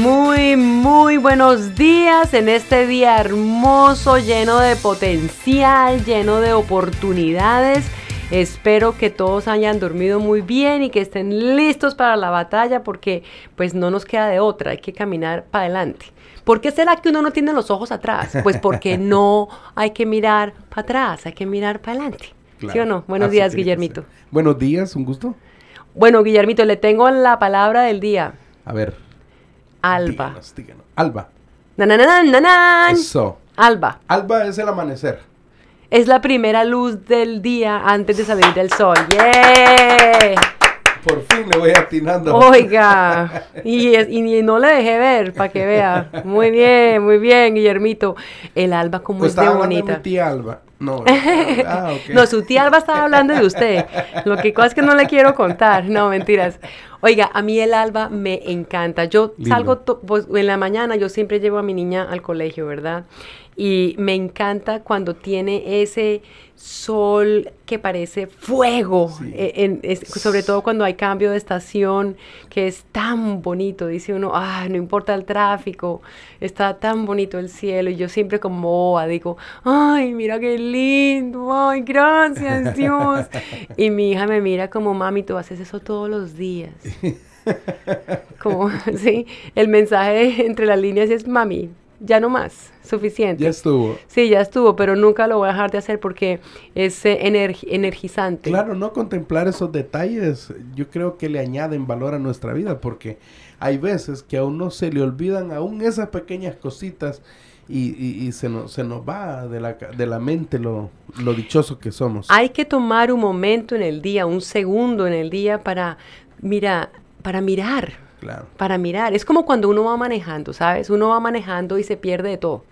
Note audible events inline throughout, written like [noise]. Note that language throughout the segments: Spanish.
Muy, muy buenos días en este día hermoso, lleno de potencial, lleno de oportunidades. Espero que todos hayan dormido muy bien y que estén listos para la batalla porque pues no nos queda de otra, hay que caminar para adelante. ¿Por qué será que uno no tiene los ojos atrás? Pues porque [laughs] no hay que mirar para atrás, hay que mirar para adelante. ¿Sí o no? Buenos días, Guillermito. Buenos días, un gusto. Bueno, Guillermito, le tengo la palabra del día. A ver. Alba. Díganos, díganos. Alba. Nananananan. Eso. Alba. Alba es el amanecer. Es la primera luz del día antes de salir del sol. ¡Yeah! Por fin le voy atinando. Oiga, [laughs] y, es- y no le dejé ver para que vea. Muy bien, muy bien, Guillermito. El alba como Pues es de hablando de bonita. mi tía Alba. No. ah. No, su tía Alba estaba hablando de usted. Lo que pasa es que no le quiero contar. No, mentiras. Oiga, a mí el alba me encanta. Yo Lindo. salgo pues, en la mañana, yo siempre llevo a mi niña al colegio, ¿verdad? Y me encanta cuando tiene ese sol que parece fuego, Sí. eh, en- es- sobre todo cuando hay cambio de estación, que es tan bonito, dice uno, ah, no importa el tráfico, está tan bonito el cielo, y yo siempre como boba digo, ay, mira qué lindo, ay, gracias [laughs] Dios. y mi hija me mira como, mami, tú haces eso todos los días. [laughs] Como, [laughs] sí, el mensaje entre las líneas es, mami, ya no más, suficiente. Ya estuvo. Sí, ya estuvo, pero nunca lo voy a dejar de hacer porque es eh, energi- energizante. Claro, no contemplar esos detalles, yo creo que le añaden valor a nuestra vida, porque hay veces que a uno se le olvidan aún esas pequeñas cositas y, y- y se, nos, se nos va de la, de la mente lo, lo dichoso que somos. Hay que tomar un momento en el día, un segundo en el día para, mira, para mirar, Claro. para mirar. Es como cuando uno va manejando, ¿sabes? Uno va manejando y se pierde de todo.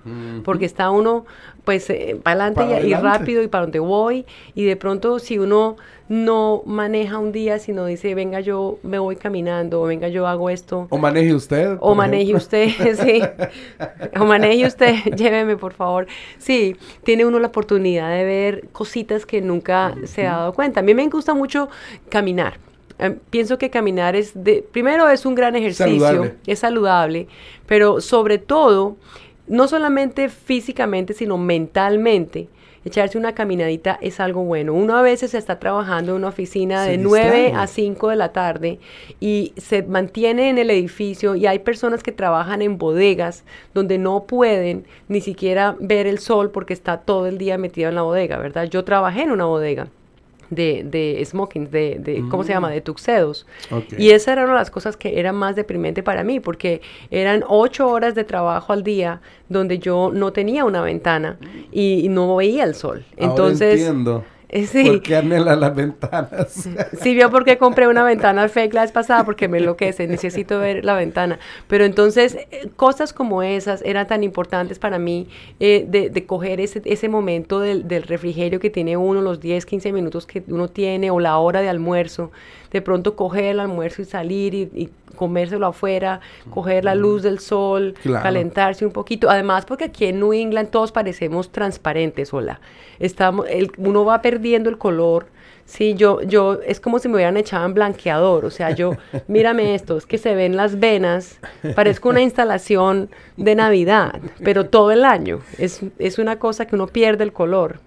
Porque está uno, pues, para adelante Para y, rápido y para donde voy. Y de pronto, si uno no maneja un día, sino dice, venga, yo me voy caminando, o venga, yo hago esto. O maneje usted. O maneje ejemplo. usted, [laughs] sí. O maneje usted, [laughs] lléveme por favor. Sí, tiene uno la oportunidad de ver cositas que nunca se ha dado cuenta. A mí me gusta mucho caminar. Eh, pienso que caminar es de, primero es un gran ejercicio, Saludable. es saludable, pero sobre todo, no solamente físicamente, sino mentalmente. Echarse una caminadita es algo bueno. Uno a veces está trabajando en una oficina de 9 distrae. a 5 de la tarde y se mantiene en el edificio y hay personas que trabajan en bodegas donde no pueden ni siquiera ver el sol porque está todo el día metido en la bodega, ¿verdad? Yo trabajé en una bodega de, de smoking, de, de ¿cómo se llama? De tuxedos. Y esa era una de las cosas que era más deprimente para mí, porque eran ocho horas de trabajo al día donde yo no tenía una ventana y, y no veía el sol. Ahora Entonces, entiendo. Eh, sí. ¿Por qué anhela las ventanas? [laughs] Sí vio por qué compré una ventana fake la vez pasada porque me enloquece, necesito ver la ventana. Pero entonces, eh, cosas como esas eran tan importantes para mí eh, de, de coger ese, ese momento del, del refrigerio que tiene uno, los 10, 15 minutos que uno tiene o la hora de almuerzo. De pronto coger el almuerzo y salir y, y comérselo afuera, coger la luz del sol, Claro. calentarse un poquito. Además, porque aquí en New England todos parecemos transparentes, hola. Estamos, el, uno va perdiendo el color. Sí, yo, yo, es como si me hubieran echado en blanqueador, o sea, yo, [laughs] mírame esto, es que se ven las venas, parezco una instalación de Navidad, pero todo el año, es, es una cosa que uno pierde el color.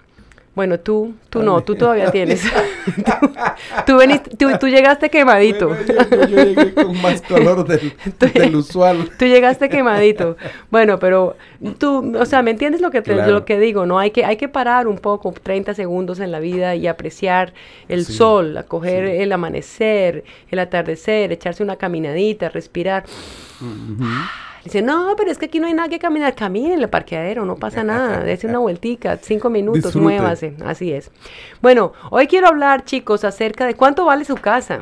Bueno, tú, tú no, tú todavía tienes. tú, [laughs] [laughs] tú, veniste- tú, tú llegaste quemadito. Bueno, yo, yo llegué con más color del, [laughs] del usual. Tú llegaste quemadito. Bueno, pero tú, o sea, ¿me entiendes lo que te, Claro. lo que digo? No hay que hay que parar un poco, 30 segundos en la vida y apreciar el Sí, sol, a coger sí. el amanecer, el atardecer, echarse una caminadita, respirar. Ujú. Dice, no, pero es que aquí no hay nada que caminar. Camine en el parqueadero, no pasa nada. Dese una vueltica, cinco minutos, Disfrute. muévase. Así es. Bueno, hoy quiero hablar, chicos, acerca de cuánto vale su casa.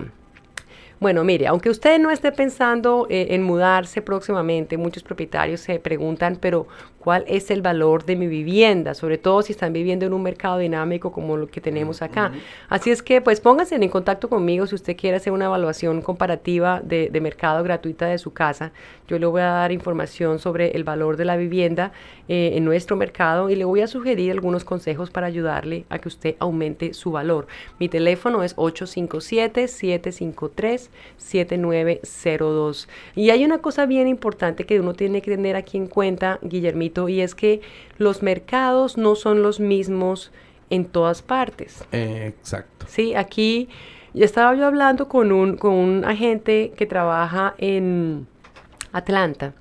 Bueno, mire, aunque usted no esté pensando eh, en mudarse próximamente, muchos propietarios se preguntan, pero ¿cuál es el valor de mi vivienda? Sobre todo si están viviendo en un mercado dinámico como lo que tenemos acá. Así es que, pues pónganse en contacto conmigo si usted quiere hacer una evaluación comparativa de, mercado gratuita de su casa. Yo le voy a dar información sobre el valor de la vivienda eh, en nuestro mercado y le voy a sugerir algunos consejos para ayudarle a que usted aumente su valor. Mi teléfono es 857-753-7902. Y hay una cosa bien importante que uno tiene que tener aquí en cuenta, Guillermito, y es que los mercados no son los mismos en todas partes. exacto. Sí, aquí ya estaba yo hablando con un, con un agente que trabaja en Atlanta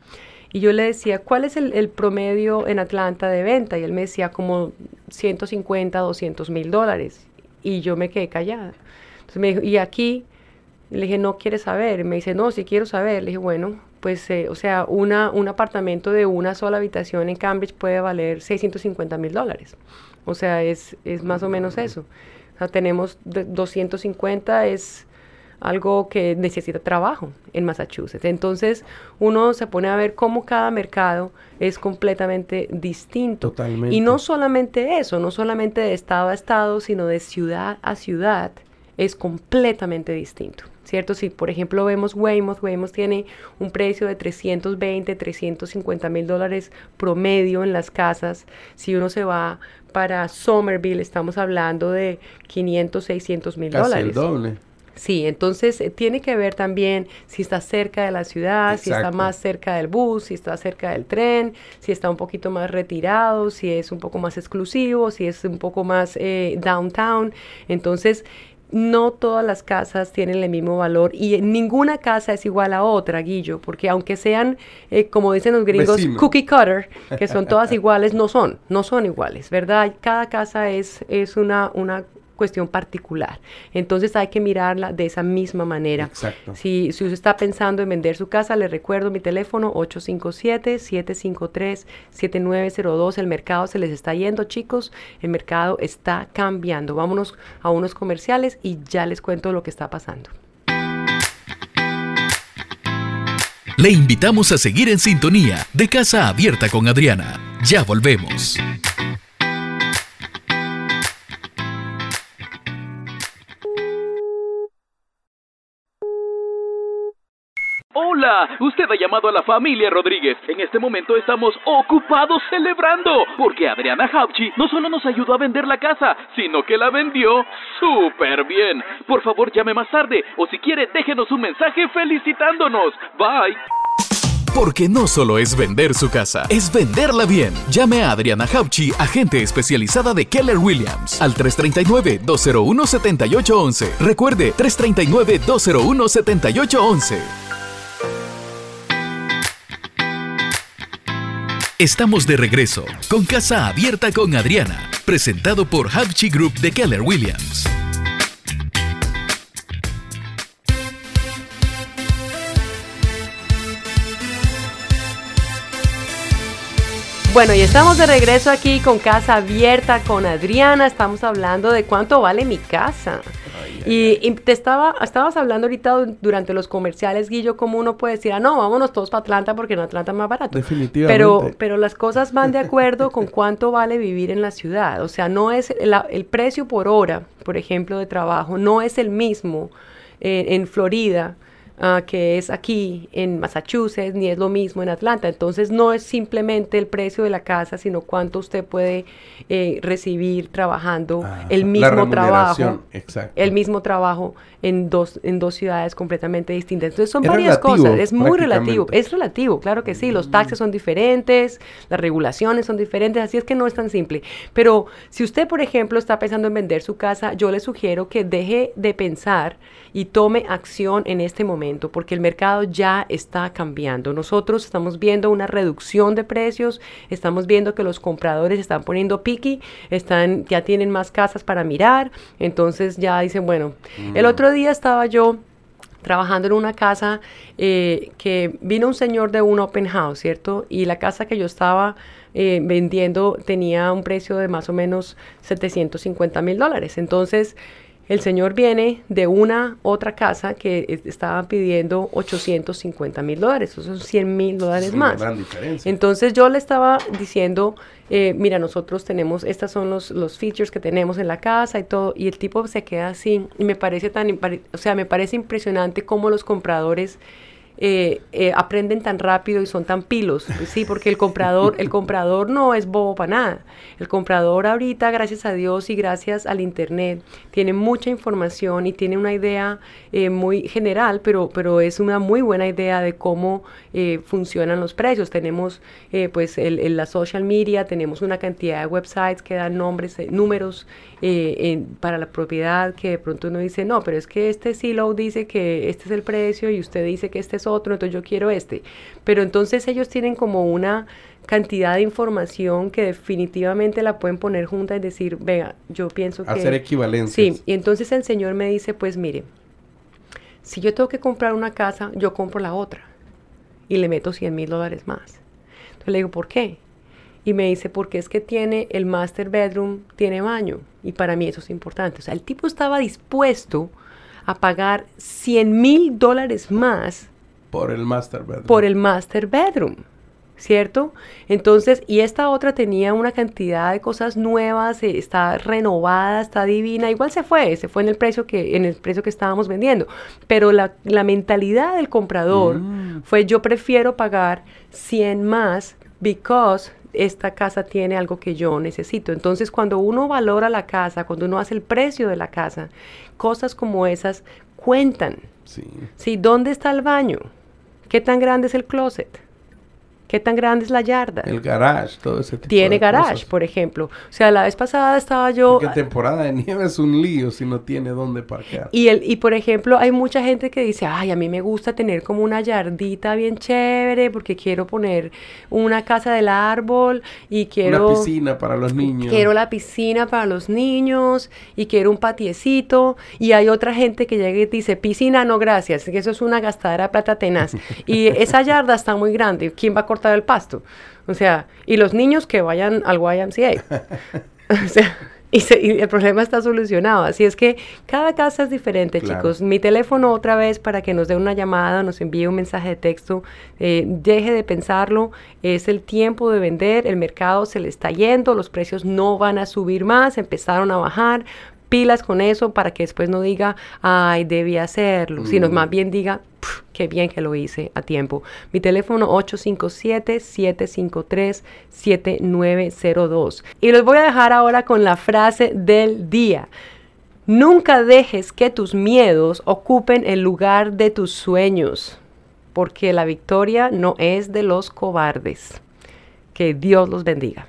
y yo le decía, ¿cuál es el, promedio en Atlanta de venta? Y él me decía como 150, 200 mil dólares. Y yo me quedé callada. Entonces me dijo, ¿y aquí? Le dije, no quiere saber. me dice, no, sí quiero saber. Le dije, bueno, pues, eh, o sea, una, un apartamento de una sola habitación en Cambridge puede valer 650 mil dólares. O sea, es, es más o menos eso. O sea, tenemos 250, es algo que necesita trabajo en Massachusetts. Entonces uno se pone a ver cómo cada mercado es completamente distinto. Totalmente. Y no solamente eso, no solamente de estado a estado, sino de ciudad a ciudad es completamente distinto. ¿Cierto? Si por ejemplo vemos Weymouth, Weymouth tiene un precio de 320, 350 mil dólares promedio en las casas. Si uno se va para Somerville, estamos hablando de 500, 600 mil dólares. El doble. Sí, entonces eh, tiene que ver también si está cerca de la ciudad, si está más cerca del bus, si está cerca del tren, si está un poquito más retirado, si es un poco más exclusivo, si es un poco más eh, downtown. Entonces, no todas las casas tienen el mismo valor y ninguna casa es igual a otra, Guillo, porque aunque sean, eh, como dicen los gringos, cookie cutter, que son todas [laughs] iguales, no son, no son iguales, ¿verdad? Cada casa es, es una, una cuestión particular. Entonces hay que mirarla de esa misma manera. Exacto. Si, si usted está pensando en vender su casa, le recuerdo mi teléfono 857-753-7902. El mercado se les está yendo, chicos. El mercado está cambiando. Vámonos a unos comerciales y ya les cuento lo que está pasando. Le invitamos a seguir en sintonía de Casa Abierta con Adriana. Ya volvemos. Hola, usted ha llamado a la familia Rodríguez. En este momento estamos ocupados celebrando, porque Adriana Hauchi no solo nos ayudó a vender la casa, sino que la vendió súper bien. Por favor, llame más tarde, o si quiere, déjenos un mensaje felicitándonos. Bye. Porque no solo es vender su casa, es venderla bien. Llame a Adriana Hauchi, agente especializada de Keller Williams, al 339-201-7811. Recuerde, 339-201-7811. Estamos de regreso con Casa Abierta con Adriana, presentado por Havchi Group de Keller Williams. Bueno, y estamos de regreso aquí con Casa Abierta con Adriana. Estamos hablando de cuánto vale mi casa. Y, te estaba, estabas hablando ahorita durante los comerciales, Guillo, como uno puede decir, ah, no, vámonos todos para Atlanta porque en Atlanta es más barato. Definitivamente. Pero, pero las cosas van de acuerdo con cuánto vale vivir en la ciudad. O sea, no es el precio por hora, por ejemplo, de trabajo, no es el mismo eh, en Florida Ah, que es aquí en Massachusetts, ni es lo mismo en Atlanta. Entonces no es simplemente el precio de la casa, sino cuánto usted puede eh, recibir trabajando ah, el mismo trabajo. El mismo trabajo en dos, en dos ciudades completamente distintas. Entonces son varias cosas, es muy relativo, es relativo, claro que sí, los taxes son diferentes, las regulaciones son diferentes, así es que no es tan simple. Pero si usted, por ejemplo, está pensando en vender su casa, yo le sugiero que deje de pensar y tome acción en este momento, porque el mercado ya está cambiando. Nosotros estamos viendo una reducción de precios, estamos viendo que los compradores están poniendo piqui, están, ya tienen más casas para mirar, entonces ya dicen, bueno, el mm. otro día estaba yo trabajando en una casa eh, que vino un señor de un open house, ¿cierto? Y la casa que yo estaba eh, vendiendo tenía un precio de más o menos 750 mil dólares. Entonces, El señor viene de una otra casa que estaba pidiendo 850 mil dólares, esos son 100 mil dólares más. Gran diferencia. Entonces yo le estaba diciendo, eh, mira, nosotros tenemos, estos son los, los features que tenemos en la casa y todo, y el tipo se queda así, y me parece tan, o sea, me parece impresionante cómo los compradores eh, eh, aprenden tan rápido y son tan pilos, sí, porque el comprador, el comprador no es bobo para nada. El comprador ahorita, gracias a Dios y gracias al internet, tiene mucha información y tiene una idea eh, muy general, pero, pero es una muy buena idea de cómo funcionan los precios. Tenemos pues el, la social media, tenemos una cantidad de websites que dan nombres, números para la propiedad que de pronto uno dice, no, pero es que este silo dice que este es el precio y usted dice que este es otro, entonces yo quiero este. Pero entonces ellos tienen como una cantidad de información que definitivamente la pueden poner junta y decir, vea, yo pienso que... Hacer equivalencias. Sí, y entonces el Señor me dice, pues mire, si yo tengo que comprar una casa, yo compro la otra y le meto 100 mil dólares más. Entonces le digo, ¿por qué? Y me dice, porque es que tiene el master bedroom, tiene baño. Y para mí eso es importante. O sea, el tipo estaba dispuesto a pagar 100 mil dólares más por el master bedroom. Por el master bedroom. ¿Cierto? Entonces, y esta otra tenía una cantidad de cosas nuevas, eh, está renovada, está divina, igual se fue, se fue en el precio que, en el precio que estábamos vendiendo. Pero la, mentalidad del comprador mm. fue yo prefiero pagar 100 más because esta casa tiene algo que yo necesito. Entonces, cuando uno valora la casa, cuando uno hace el precio de la casa, cosas como esas cuentan. Sí. sí. ¿Dónde está el baño? ¿Qué tan grande es el closet? ¿Qué tan grande es la yarda? El garage, todo ese tipo Tiene garage, por ejemplo. O sea, la vez pasada estaba yo... Porque temporada de nieve es un lío si no tiene dónde parquear. Y, el, y por ejemplo, hay mucha gente que dice, ay, a mí me gusta tener como una yardita bien chévere porque quiero poner una casa del árbol y quiero... Una piscina para los niños. Quiero la piscina para los niños y quiero un patiecito. Y hay otra gente que llega y dice, piscina no gracias, que eso es una gastadera de plata tenaz. [laughs] y esa yarda está muy grande. ¿Quién va a cortar el pasto. O sea, y los niños que vayan al YMCA. [laughs] o sea, y, el problema está solucionado. Así es que cada casa es diferente, chicos. Mi teléfono otra vez para que nos dé una llamada, nos envíe un mensaje de texto. Eh, deje de pensarlo. Es el tiempo de vender. El mercado se le está yendo. Los precios no van a subir más. Empezaron a bajar pilas con eso para que después no diga, ay, debí hacerlo, sino mm. más bien diga, qué bien que lo hice a tiempo. Mi teléfono 857-753-7902. Y los voy a dejar ahora con la frase del día. Nunca dejes que tus miedos ocupen el lugar de tus sueños, porque la victoria no es de los cobardes. Que Dios los bendiga.